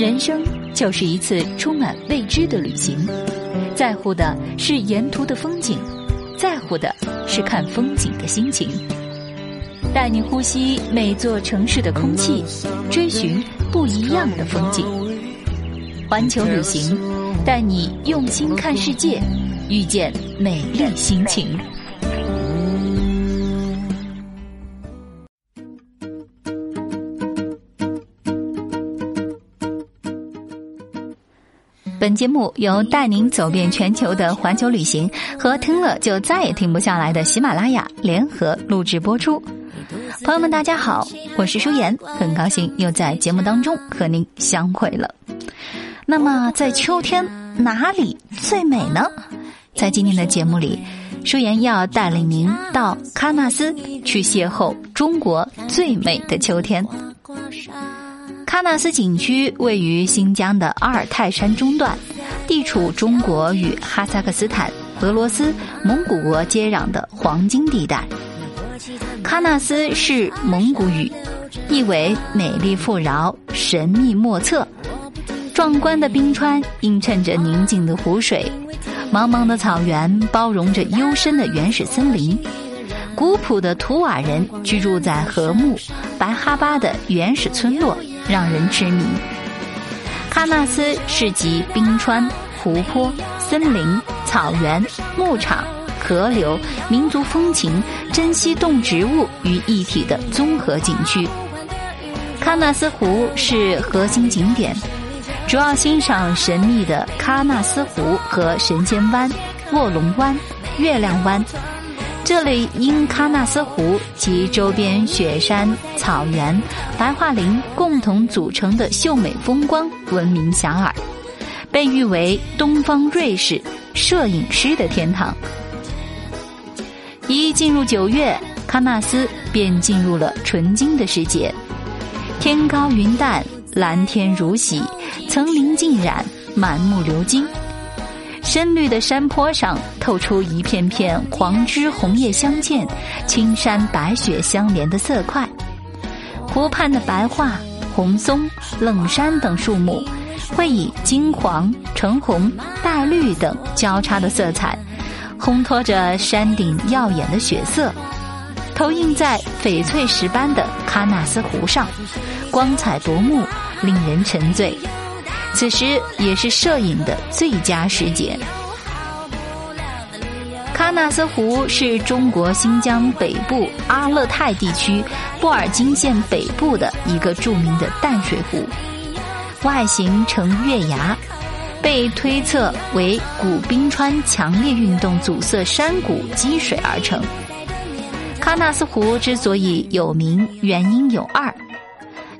人生就是一次充满未知的旅行，在乎的是沿途的风景，在乎的是看风景的心情。带你呼吸每座城市的空气，追寻不一样的风景。环球旅行，带你用心看世界，遇见美丽心情。本节目由带您走遍全球的环球旅行和听了就再也停不下来的喜马拉雅联合录制播出。朋友们，大家好，我是舒言，很高兴又在节目当中和您相会了。那么，在秋天哪里最美呢？在今天的节目里，舒言要带领您到喀纳斯去邂逅中国最美的秋天。喀纳斯景区位于新疆的阿尔泰山中段，地处中国与哈萨克斯坦、俄罗斯、蒙古国接壤的黄金地带。喀纳斯是蒙古语，意为美丽富饶、神秘莫测。壮观的冰川映衬着宁静的湖水，茫茫的草原包容着幽深的原始森林。古朴的图瓦人居住在禾木、白哈巴的原始村落。让人痴迷。喀纳斯是集冰川、湖泊、森林、草原、牧场、河流、民族风情、珍稀动植物于一体的综合景区。喀纳斯湖是核心景点，主要欣赏神秘的喀纳斯湖和神仙湾、卧龙湾、月亮湾。这里因喀纳斯湖及周边雪山、草原、白桦林共同组成的秀美风光闻名遐迩，被誉为东方瑞士摄影师的天堂。一进入九月，喀纳斯便进入了纯金的世界，天高云淡，蓝天如洗，层林尽染，满目流金。深绿的山坡上透出一片片黄枝红叶相间、青山白雪相连的色块。湖畔的白桦、红松、冷杉等树木，会以金黄、橙红、带绿等交叉的色彩，烘托着山顶耀眼的雪色，投映在翡翠石般的喀纳斯湖上，光彩夺目，令人沉醉。此时也是摄影的最佳时节。喀纳斯湖是中国新疆北部阿勒泰地区布尔津县北部的一个著名的淡水湖，外形呈月牙，被推测为古冰川强烈运动阻塞山谷积水而成。喀纳斯湖之所以有名，原因有二：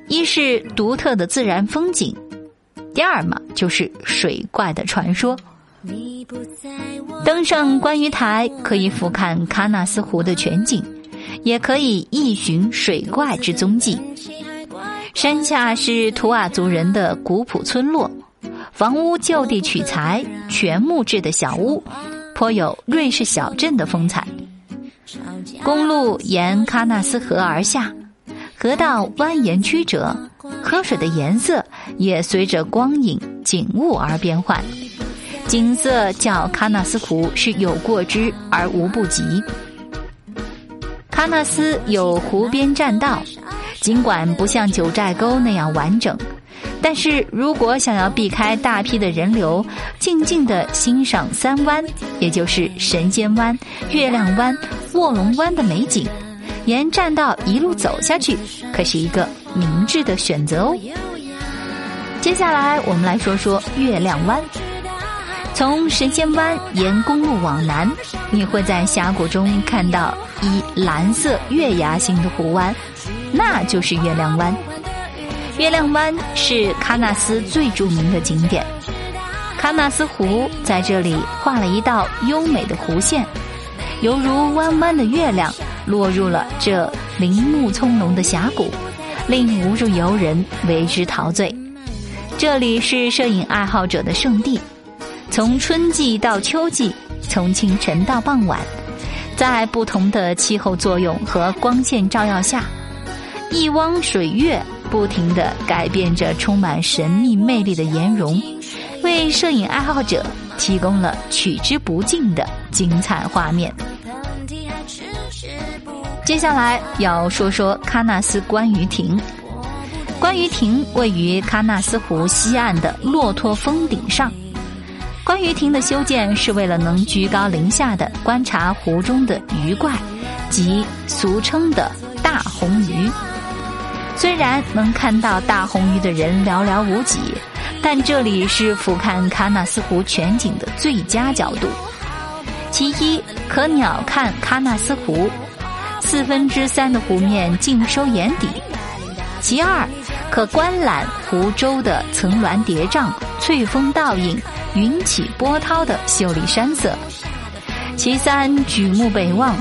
一是独特的自然风景。第二嘛，就是水怪的传说。登上观鱼台，可以俯瞰喀纳斯湖的全景，也可以一寻水怪之踪迹。山下是图瓦族人的古朴村落，房屋就地取材，全木质的小屋，颇有瑞士小镇的风采。公路沿喀纳斯河而下，河道蜿蜒曲折。河水的颜色也随着光影景物而变换，景色较喀纳斯湖是有过之而无不及。喀纳斯有湖边栈道，尽管不像九寨沟那样完整，但是如果想要避开大批的人流，静静的欣赏三湾，也就是神仙湾、月亮湾、卧龙湾的美景。沿栈道一路走下去，可是一个明智的选择哦。接下来我们来说说月亮湾。从神仙湾沿公路往南，你会在峡谷中看到一蓝色月牙形的湖湾，那就是月亮湾。月亮湾是喀纳斯最著名的景点，喀纳斯湖在这里画了一道优美的弧线，犹如弯弯的月亮。落入了这林木葱茏的峡谷，令无数游人为之陶醉。这里是摄影爱好者的圣地，从春季到秋季，从清晨到傍晚，在不同的气候作用和光线照耀下，一汪水月不停地改变着充满神秘魅力的颜容，为摄影爱好者提供了取之不尽的精彩画面。接下来要说说喀纳斯观鱼亭。观鱼亭位于喀纳斯湖西岸的骆驼峰顶上。观鱼亭的修建是为了能居高临下的观察湖中的鱼怪，即俗称的大红鱼。虽然能看到大红鱼的人寥寥无几，但这里是俯瞰喀纳斯湖全景的最佳角度。其一，可鸟瞰喀纳斯湖，四分之三的湖面尽收眼底；其二，可观览湖州的层峦叠嶂、翠峰倒影、云起波涛的秀丽山色。其三，举目北望，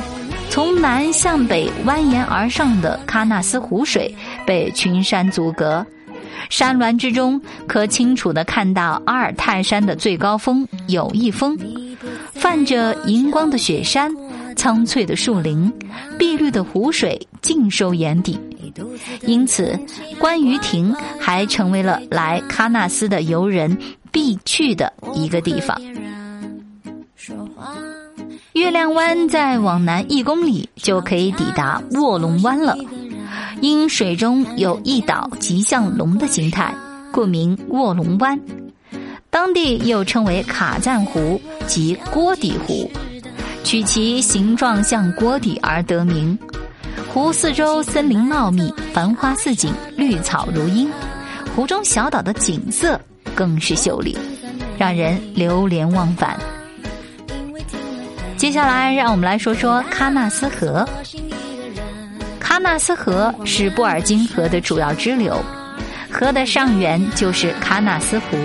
从南向北蜿蜒而上的喀纳斯湖水被群山阻隔，山峦之中可清楚地看到阿尔泰山的最高峰友谊峰，泛着银光的雪山、苍翠的树林、碧绿的湖水尽收眼底。因此，观鱼亭还成为了来喀纳斯的游人必去的一个地方。月亮湾再往南一公里就可以抵达卧龙湾了。因水中有一岛极像龙的形态，故名卧龙湾。当地又称为卡赞湖及锅底湖，取其形状像锅底而得名。湖四周森林茂密，繁花似锦，绿草如茵。湖中小岛的景色更是秀丽，让人流连忘返。接下来，让我们来说说喀纳斯河。喀纳斯河是布尔津河的主要支流，河的上源就是喀纳斯湖，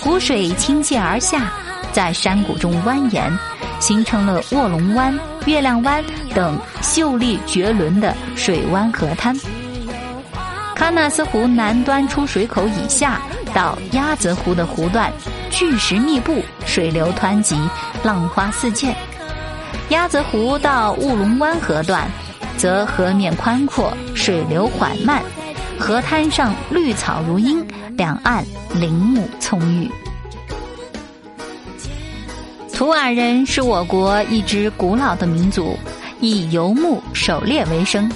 湖水倾泻而下，在山谷中蜿蜒。形成了卧龙湾、月亮湾等秀丽绝伦的水湾河滩。喀纳斯湖南端出水口以下到鸭泽湖的湖段，巨石密布，水流湍急，浪花四溅；鸭泽湖到雾龙湾河段，则河面宽阔，水流缓慢，河滩上绿草如茵，两岸林木葱郁。图尔人是我国一支古老的民族，以游牧狩猎为生，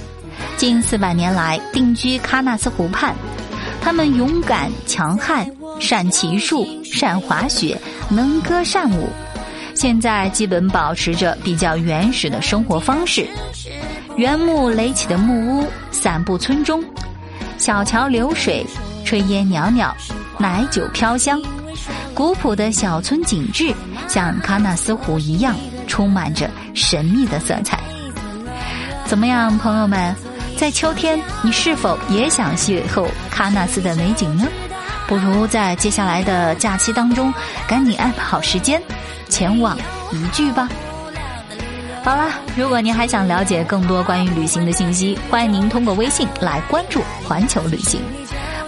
近四百年来定居喀纳斯湖畔。他们勇敢强悍，善骑术，善滑雪，能歌善舞。现在基本保持着比较原始的生活方式。原木垒起的木屋散布村中，小桥流水，炊烟袅袅，奶酒飘香。古朴的小村景致，像喀纳斯湖一样，充满着神秘的色彩。怎么样，朋友们？在秋天，你是否也想邂逅喀纳斯的美景呢？不如在接下来的假期当中，赶紧安排好时间，前往一聚吧。好了，如果您还想了解更多关于旅行的信息，欢迎您通过微信来关注环球旅行。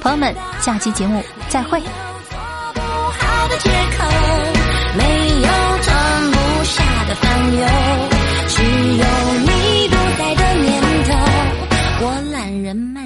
朋友们，下期节目再会。借口没有装不下的烦忧，只有你不在的念头。我懒人。